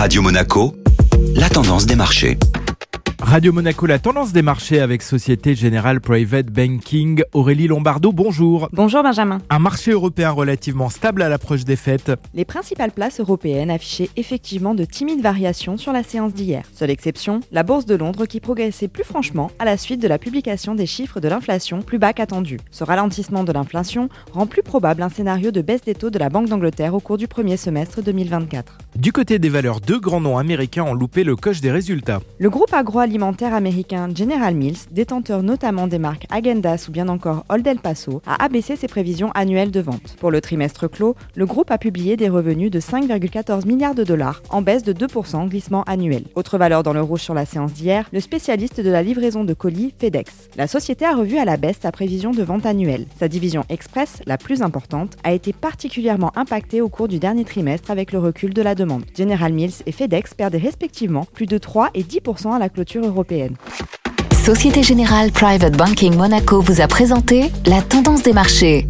Radio Monaco, la tendance des marchés. Radio Monaco, la tendance des marchés avec Société Générale Private Banking. Aurélie Lombardo, bonjour. Bonjour Benjamin. Un marché européen relativement stable à l'approche des fêtes. Les principales places européennes affichaient effectivement de timides variations sur la séance d'hier. Seule exception, la bourse de Londres qui progressait plus franchement à la suite de la publication des chiffres de l'inflation plus bas qu'attendu. Ce ralentissement de l'inflation rend plus probable un scénario de baisse des taux de la Banque d'Angleterre au cours du premier semestre 2024. Du côté des valeurs, deux grands noms américains ont loupé le coche des résultats. Le groupe agroalimentaire américain General Mills, détenteur notamment des marques Agendas ou bien encore Old El Paso, a abaissé ses prévisions annuelles de vente. Pour le trimestre clos, le groupe a publié des revenus de 5,14 milliards de dollars, en baisse de 2% glissement annuel. Autre valeur dans le rouge sur la séance d'hier, le spécialiste de la livraison de colis FedEx. La société a revu à la baisse sa prévision de vente annuelle. Sa division Express, la plus importante, a été particulièrement impactée au cours du dernier trimestre avec le recul de la General Mills et FedEx perdaient respectivement plus de 3 et 10% à la clôture européenne. Société Générale Private Banking Monaco vous a présenté la tendance des marchés.